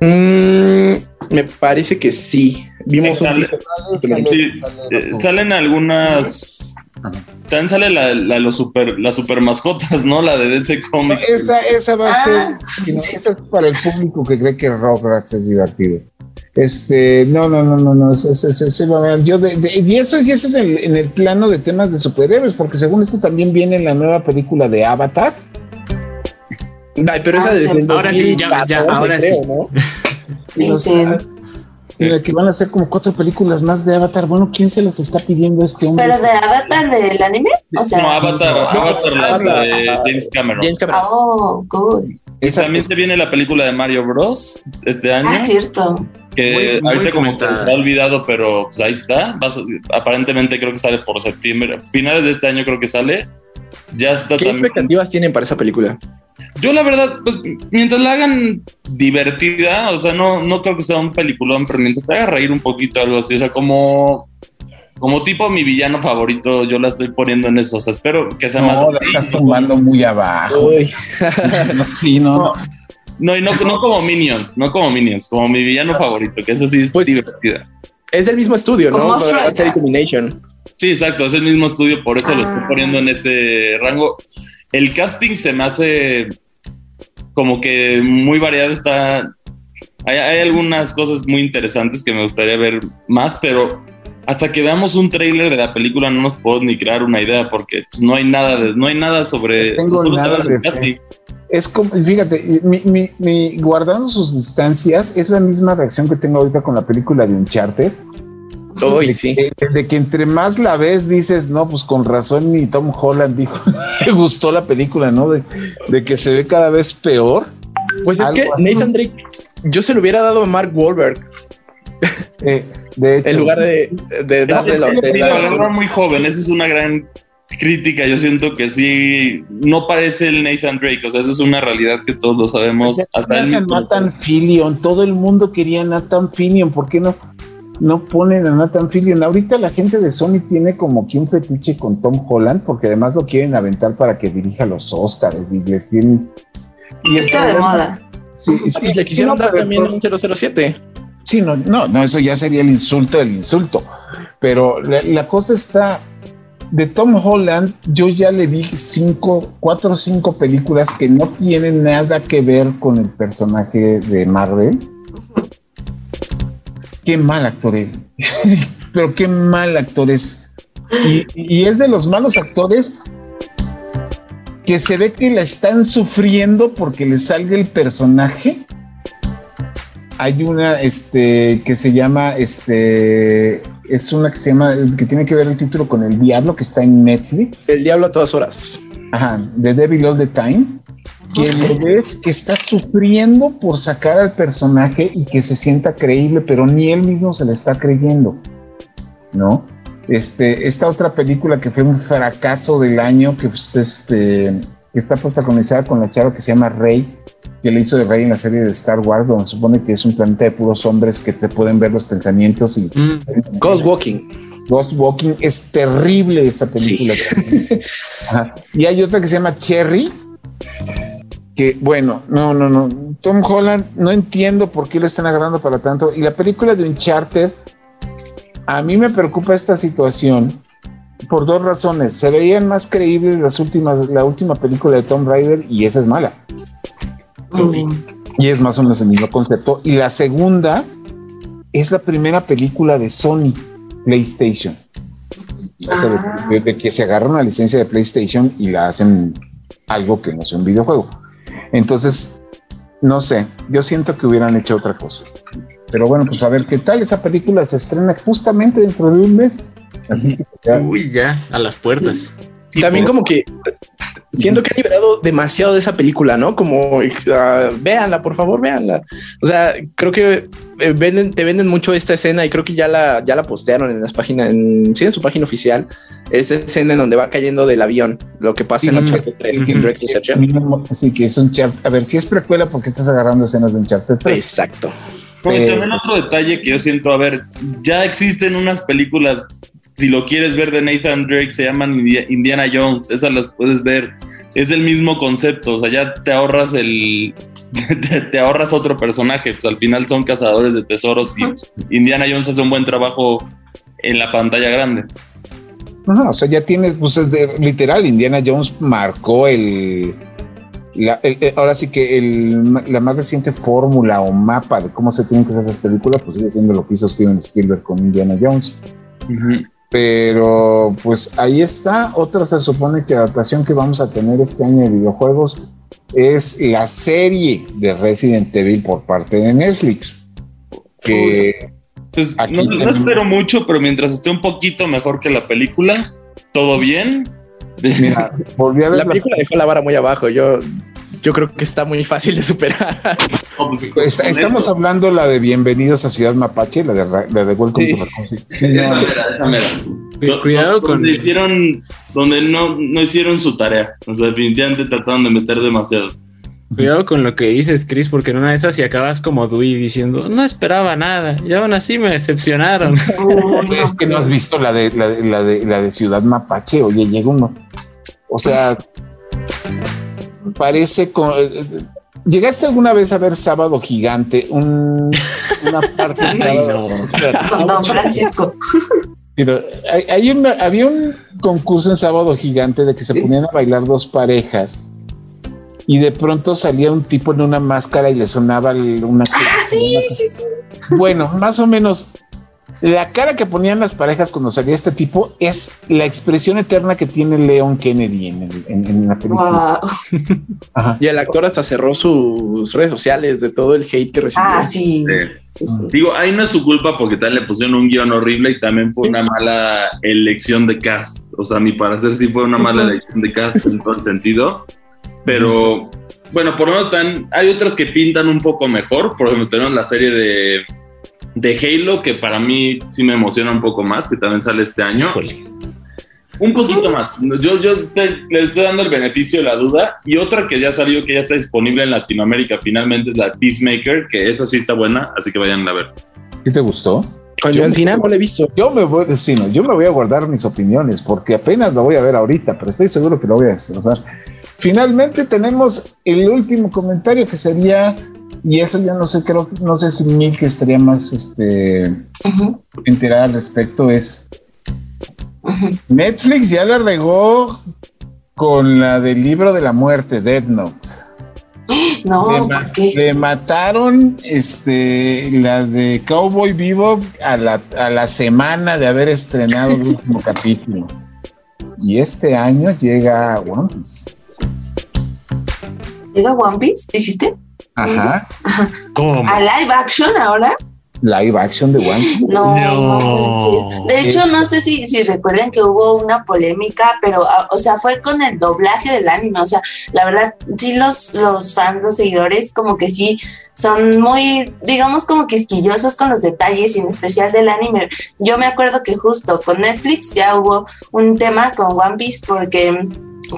Mm, me parece que sí. Vimos un eh, salen algunas también sale la, la, los super, las super mascotas, ¿no? La de DC Comics. Esa, esa va a ser, ah, esa es para el público que cree que Rugrats es divertido. Este, no, no, no, no, no, ese, ese, va a ver. Yo de, y eso, y ese es el, en el plano de temas de superhéroes, porque según esto también viene en la nueva película de Avatar. Ay, pero esa ah, ahora sí, ya, ya, ahora sí. ¿no? sí que van a hacer como cuatro películas más de Avatar. Bueno, ¿quién se las está pidiendo este hombre? ¿Pero de Avatar del anime? O sea, no, Avatar, Avatar, la de James Cameron. James Cameron. Oh, good. Y también se viene la película de Mario Bros. este año. Ah, cierto. Que Muy- muy ahorita como que se ha olvidado, pero pues ahí está. Vas a- aparentemente creo que sale por septiembre. Finales de este año creo que sale. Ya está ¿Qué también. expectativas tienen para esa película? Yo la verdad, pues mientras la hagan divertida, o sea, no, no creo que sea un peliculón, pero mientras te haga reír un poquito, algo así, o sea, como, como tipo mi villano favorito, yo la estoy poniendo en eso, o sea, espero que sea más No, la así. estás tumbando muy abajo. Uy, No, sí, no, no. No, y no, no como Minions, no como Minions, como mi villano favorito, que eso sí es Pues- divertida. es del mismo estudio, ¿no? Sí, exacto, es el mismo estudio, por eso lo estoy Ah. poniendo en ese rango. El casting se me hace como que muy variado, está... Hay, hay algunas cosas muy interesantes que me gustaría ver más, pero hasta que veamos un tráiler de la película no nos puedo ni crear una idea porque pues, no hay nada de, no hay nada sobre Tengo nada de casting. Es como, fíjate, mi, mi- mi- guardando sus distancias, es la misma reacción que tengo ahorita con la película de Uncharted. De, sí. que, de que entre más la ves, dices, no, pues con razón ni Tom Holland dijo, le gustó la película, ¿no? De, de que se ve cada vez peor. Pues es que así. Nathan Drake, yo se lo hubiera dado a Mark Wahlberg Eh, de hecho, en lugar de, de Es que dárselo. lo veo muy joven, esa es una gran crítica. Yo siento que sí, no parece el Nathan Drake, o sea, eso es una realidad que todos lo sabemos. Hasta a. Nathan Fillion, todo el mundo quería Nathan Fillion, ¿por qué no, no ponen a Nathan Fillion? Ahorita la gente de Sony tiene como que un fetiche con Tom Holland, porque además lo quieren aventar para que dirija los Oscars y le tienen... y Está de moda. Sí, sí, Ah, pues le quisieron no, dar pero- también un 007. Sí, no, no, no, eso ya sería el insulto del insulto. Pero la, la cosa está, de Tom Holland, yo ya le vi cinco, cuatro o cinco películas que no tienen nada que ver con el personaje de Marvel. Qué mal actor es. Pero qué mal actor es. Y, y es de los malos actores que se ve que la están sufriendo porque le salga el personaje hay una este que se llama este es una que se llama que tiene que ver el título con el diablo que está en Netflix El diablo a todas horas. ajá The Devil All the Time que lo ves que está sufriendo por sacar al personaje y que se sienta creíble pero ni él mismo se le está creyendo no este esta otra película que fue un fracaso del año que pues, este está protagonizada con la chava que se llama Rey que le hizo de Rey en la serie de Star Wars, donde supone que es un planeta de puros hombres que te pueden ver los pensamientos y Mm, Ghost Walking. Ghost Walking. Es terrible esta película. Y hay otra que se llama Cherry, que bueno, no, no, no. Tom Holland, no entiendo por qué lo están agarrando para tanto. Y la película de Uncharted, a mí me preocupa esta situación por dos razones. Se veían más creíbles las últimas, la última película de Tom Raider y esa es mala. Mm. Y es más o menos el mismo concepto. Y la segunda es la primera película de Sony PlayStation. O sea, Ah. de, de que se agarra una licencia de PlayStation y la hacen algo que no sea un videojuego. Entonces, no sé, yo siento que hubieran hecho otra cosa. Pero bueno, pues a ver qué tal. Esa película se estrena justamente dentro de un mes. Así que ya, Uy, ya, a las puertas. También como que siento que han liberado demasiado de esa película, ¿no? Como ah, véanla, por favor, véanla. O sea, creo que eh, venden, te venden mucho esta escena y creo que ya la, ya la postearon en las páginas, en, sí, en su página oficial. Esa escena en donde va cayendo del avión, lo que pasa en Sí, Uncharted 3, ujú. Drake's Deception. sí, que es un chart. A ver, si es precuela, porque estás agarrando escenas de un chart Exacto. Pero Eh, también otro detalle que yo siento, a ver, ya existen unas películas, si lo quieres ver de Nathan Drake, se llaman Indi- Indiana Jones, esas las puedes ver. Es el mismo concepto, o sea, ya te ahorras el. Te, te ahorras otro personaje, pues al final son cazadores de tesoros y pues, Indiana Jones hace un buen trabajo en la pantalla grande. No, o sea, ya tienes, pues es de- literal, Indiana Jones marcó el, la- el- el- ahora sí que el, la más reciente fórmula o mapa de cómo se tienen que hacer esas películas, pues sigue siendo lo que hizo Steven Spielberg con Indiana Jones. Pero pues ahí está. Otra se supone que adaptación que vamos a tener este año de videojuegos es la serie de Resident Evil por parte de Netflix. Que Pues no, espero mucho, pero mientras esté un poquito mejor que la película, todo bien. mira, volví a ver La la película dejó la vara muy abajo. Yo yo creo que está muy fácil de superar. Pues, estamos esto. hablando la de Bienvenidos a Ciudad Mapache, la de, la de Welcome Sí. to no, cuidado con- donde hicieron, donde no, no hicieron su tarea. O sea, definitivamente trataron de meter demasiado. Cuidado con lo que dices, Chris, porque en una de esas si acabas como Dewey diciendo, no esperaba nada, y aún así me decepcionaron. Uy, es que no has visto la de, la, de, la de la de Ciudad Mapache. Oye, llega uno. O sea, parece con. eh, eh, ¿Llegaste alguna vez a ver Sábado Gigante? Un, una parte. Ay, no. Con Don Francisco. Pero hay, hay una- había un concurso en Sábado Gigante de que se ponían a bailar dos parejas y de pronto salía un tipo en una máscara y le sonaba una. Ah, sí, sí, sí. Bueno, más o menos la cara que ponían las parejas cuando salía este tipo es la expresión eterna que tiene Leon Kennedy en, el- en- en la película. Wow. Ajá. Y el actor hasta cerró sus redes sociales de todo el hate que recibió. Ah, sí. Sí, sí. Digo, ahí no es su culpa porque tal le pusieron un guion horrible y también fue una mala elección de cast. O sea, a mi parecer sí fue una mala elección de cast en todo el sentido. Pero bueno, por lo menos están, hay otras que pintan un poco mejor. Por ejemplo, tenemos la serie de, de Halo, que para mí sí me emociona un poco más, que también sale este año. Híjole. Un poquito más. Yo, yo te- le estoy dando el beneficio de la duda. Y otra que ya salió, que ya está disponible en Latinoamérica finalmente, es la Peacemaker, que esa sí está buena, así que vayan a ver. ¿Sí te gustó? Con Yo- John Cena no lo he visto. Yo me voy, sí, no, yo me voy a guardar mis opiniones porque apenas lo voy a ver ahorita, pero estoy seguro que lo voy a destrozar. Finalmente tenemos el último comentario que sería, y eso ya no sé, creo, no sé si Milk estaría más este, enterada al respecto, es. Netflix ya la regó con la del libro de la muerte, Dead Note. No, le, ma- ¿por qué? le mataron este, la de Cowboy Vivo a la, a la semana de haber estrenado el último capítulo. Y este año llega One Piece. ¿Llega One Piece? ¿Dijiste? Ajá. ¿Cómo? ¿A live action ahora? Live action de One Piece. No, No. De hecho, no sé si, si recuerden que hubo una polémica, pero, ah, o sea, fue con el doblaje del anime. O sea, la verdad, sí, los, los fans, los seguidores, como que sí son muy, digamos, como quisquillosos con los detalles y en especial del anime. Yo me acuerdo que justo con Netflix ya hubo un tema con One Piece porque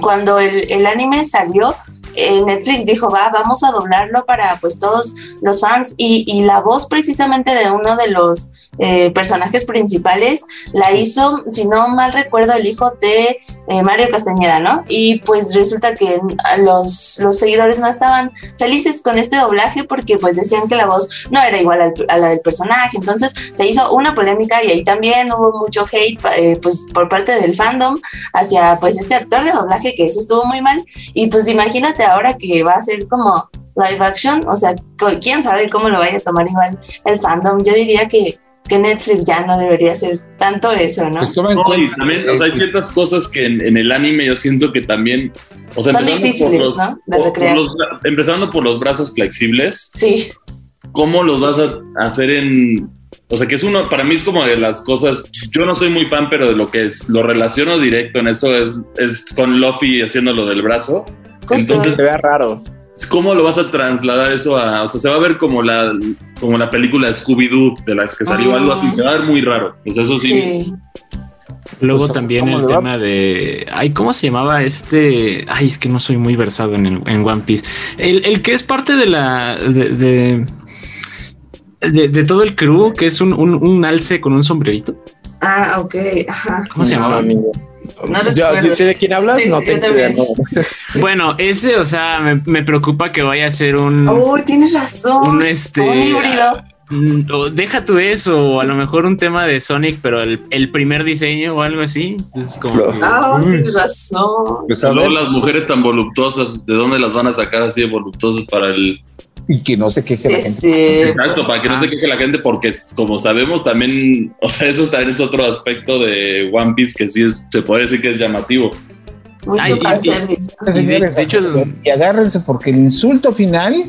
cuando el, el anime salió, eh, Netflix dijo, va, vamos a doblarlo para pues todos los fans y, la voz precisamente de uno de los eh, personajes principales la hizo, si no mal recuerdo, el hijo de eh, Mario Castañeda, ¿no? Y pues resulta que los, los seguidores no estaban felices con este doblaje porque pues decían que la voz no era igual al- a la del personaje, entonces se hizo una polémica y ahí también hubo mucho hate eh, pues por parte del fandom hacia pues este actor de doblaje que eso estuvo muy mal. Y pues imagínate ahora que va a ser como live action, o sea, quién sabe cómo lo vaya a tomar igual el fandom. Yo diría que, que Netflix ya no debería hacer tanto eso, ¿no? Pues toma en No, y cuenta, también, o sea, hay ciertas cosas que en, en el anime yo siento que también. O sea, Son empezando difíciles, por los- ¿no? De por- recrear. por los bra- empezando por los brazos flexibles, Sí, ¿cómo los vas a hacer en.? O sea, que es uno, para mí es como de las cosas. Yo no soy muy fan, pero de lo que es, lo relaciono directo en eso es, es con Luffy haciendo lo del brazo. Justo. Entonces, Se vea raro. ¿Cómo lo vas a trasladar eso a.? O sea, se va a ver como la, como la película de Scooby-Doo, de las que salió Ah. algo así, se va a ver muy raro. Pues eso sí. sí. Luego Pues, también ¿cómo el tema de. Ay, ¿cómo se llamaba este? Ay, es que no soy muy versado en, el- en One Piece. El, el que es parte de la. de. de, de- de todo el crew, que es un, un, un alce con un sombrerito. Ah, ok, ajá. ¿Cómo se No, llamaba? amigo. No Yo sé de quién hablas, Sí, no no. Bueno, ese, o sea, me, me preocupa que vaya a ser un. Uy, tienes razón. un este. Un híbrido. mm, o deja tú eso, o a lo mejor un tema de Sonic, pero el, el primer diseño o algo así. Entonces, como. Ah, Uy. tienes razón. pues, Luego las mujeres tan voluptuosas, ¿de dónde las van a sacar así de voluptuosas para el... y que no se queje la gente. Exacto, para que no se queje la gente, porque como sabemos también, o sea, eso también es otro aspecto de One Piece que sí es, se puede decir que es llamativo. Mucho Ay, y-. Y de- Señores, de hecho- y agárrense porque el insulto final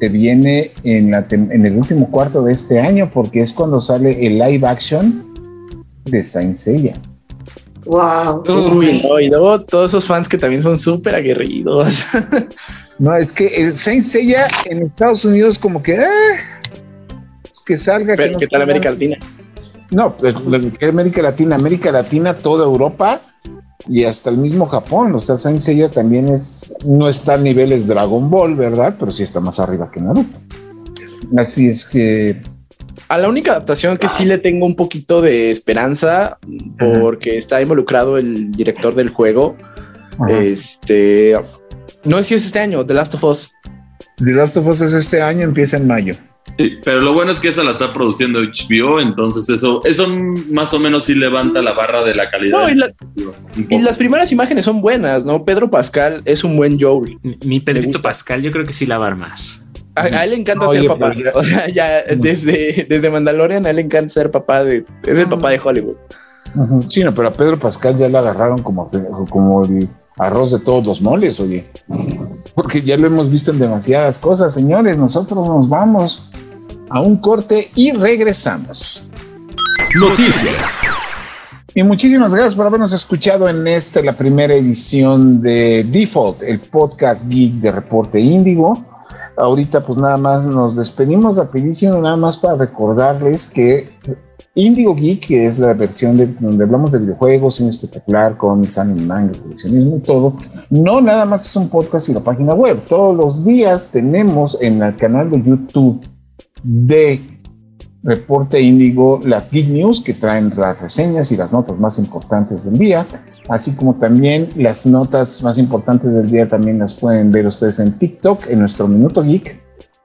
se viene en, la en el último cuarto de este año porque es cuando sale el live action de Saint Seiya. Wow. Uy, no, y luego todos esos fans que también son súper aguerridos. No, es que el Saint Seiya en Estados Unidos como que... eh, que salga. Pero, no ¿Qué tal salga. América Latina? No, pues, que América Latina, América Latina, toda Europa y hasta el mismo Japón. O sea, Saint Seiya también es, no está a niveles Dragon Ball, ¿verdad? Pero sí está más arriba que Naruto. Así es que, A la única adaptación que sí le tengo un poquito de esperanza, porque está involucrado el director del juego. ajá. Este no sé si es este año, The Last of Us. The Last of Us es este año, empieza en mayo. Sí, pero lo bueno es que esa la está produciendo HBO, entonces eso, eso más o menos sí levanta la barra de la calidad. No, y, la- las primeras imágenes son buenas, ¿no? Pedro Pascal es un buen Joel. Mi- Mi Pedrito. Pascal, yo creo que sí la va a armar. A, a él le encanta ser papá. pero O sea, ya desde, desde Mandalorian a él le encanta ser papá de. Es el papá de Hollywood. Sí, no, pero a Pedro Pascal ya le agarraron como, como el arroz de todos los moles, oye. Porque ya lo hemos visto en demasiadas cosas, señores. Nosotros nos vamos a un corte y regresamos. Noticias. Y muchísimas gracias por habernos escuchado en esta, la primera edición de Default, el podcast geek de Reporte Índigo. Ahorita pues nada más nos despedimos rapidísimo, nada más para recordarles que Indigo Geek, que es la versión de donde hablamos de videojuegos, cine espectacular, cómics, anime, manga, coleccionismo y todo, no nada más es un podcast y la página web. Todos los días tenemos en el canal de YouTube de Reporte Índigo las Geek News que traen las reseñas y las notas más importantes del día, así como también las notas más importantes del día también las pueden ver ustedes en TikTok, en nuestro Minuto Geek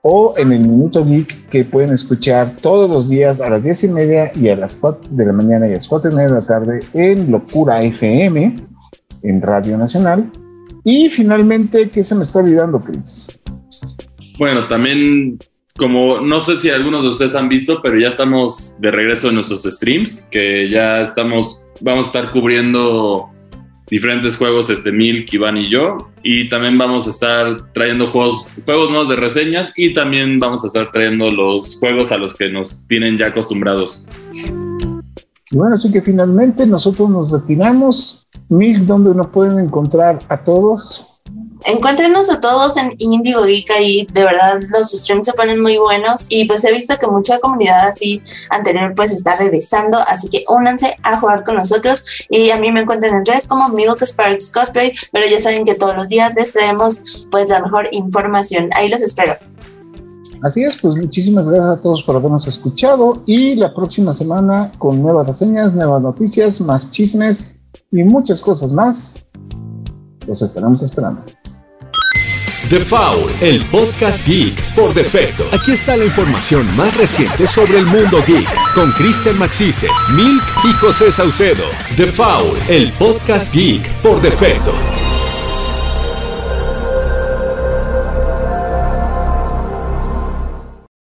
o en el Minuto Geek que pueden escuchar todos los días a las 10 y media y a las 4 de la mañana y a las 4 y media de la tarde en Locura FM, en Radio Nacional. Y finalmente, ¿qué se me está olvidando, Chris? Bueno, también, como no sé si algunos de ustedes han visto, pero ya estamos de regreso en nuestros streams, que ya estamos, vamos a estar cubriendo diferentes juegos, este Milk, Iván y yo, y también vamos a estar trayendo juegos, juegos nuevos de reseñas y también vamos a estar trayendo los juegos a los que nos tienen ya acostumbrados. Bueno, así que finalmente nosotros nos retiramos. Mil, donde nos pueden encontrar a todos. Encuéntrenos a todos en Indigo Geek ahí, de verdad los streams se ponen muy buenos y pues he visto que mucha comunidad así anterior pues está regresando, así que únanse a jugar con nosotros y a mí me encuentran en redes como Milk Sparks Cosplay, pero ya saben que todos los días les traemos pues la mejor información, ahí los espero. Así es, pues muchísimas gracias a todos por habernos escuchado y la próxima semana con nuevas reseñas, nuevas noticias, más chismes y muchas cosas más. Los estaremos esperando. The Foul, el podcast geek por defecto. Aquí está la información más reciente sobre el mundo geek con Kristen Maxise, Milk y José Saucedo. The Foul, el podcast geek por defecto.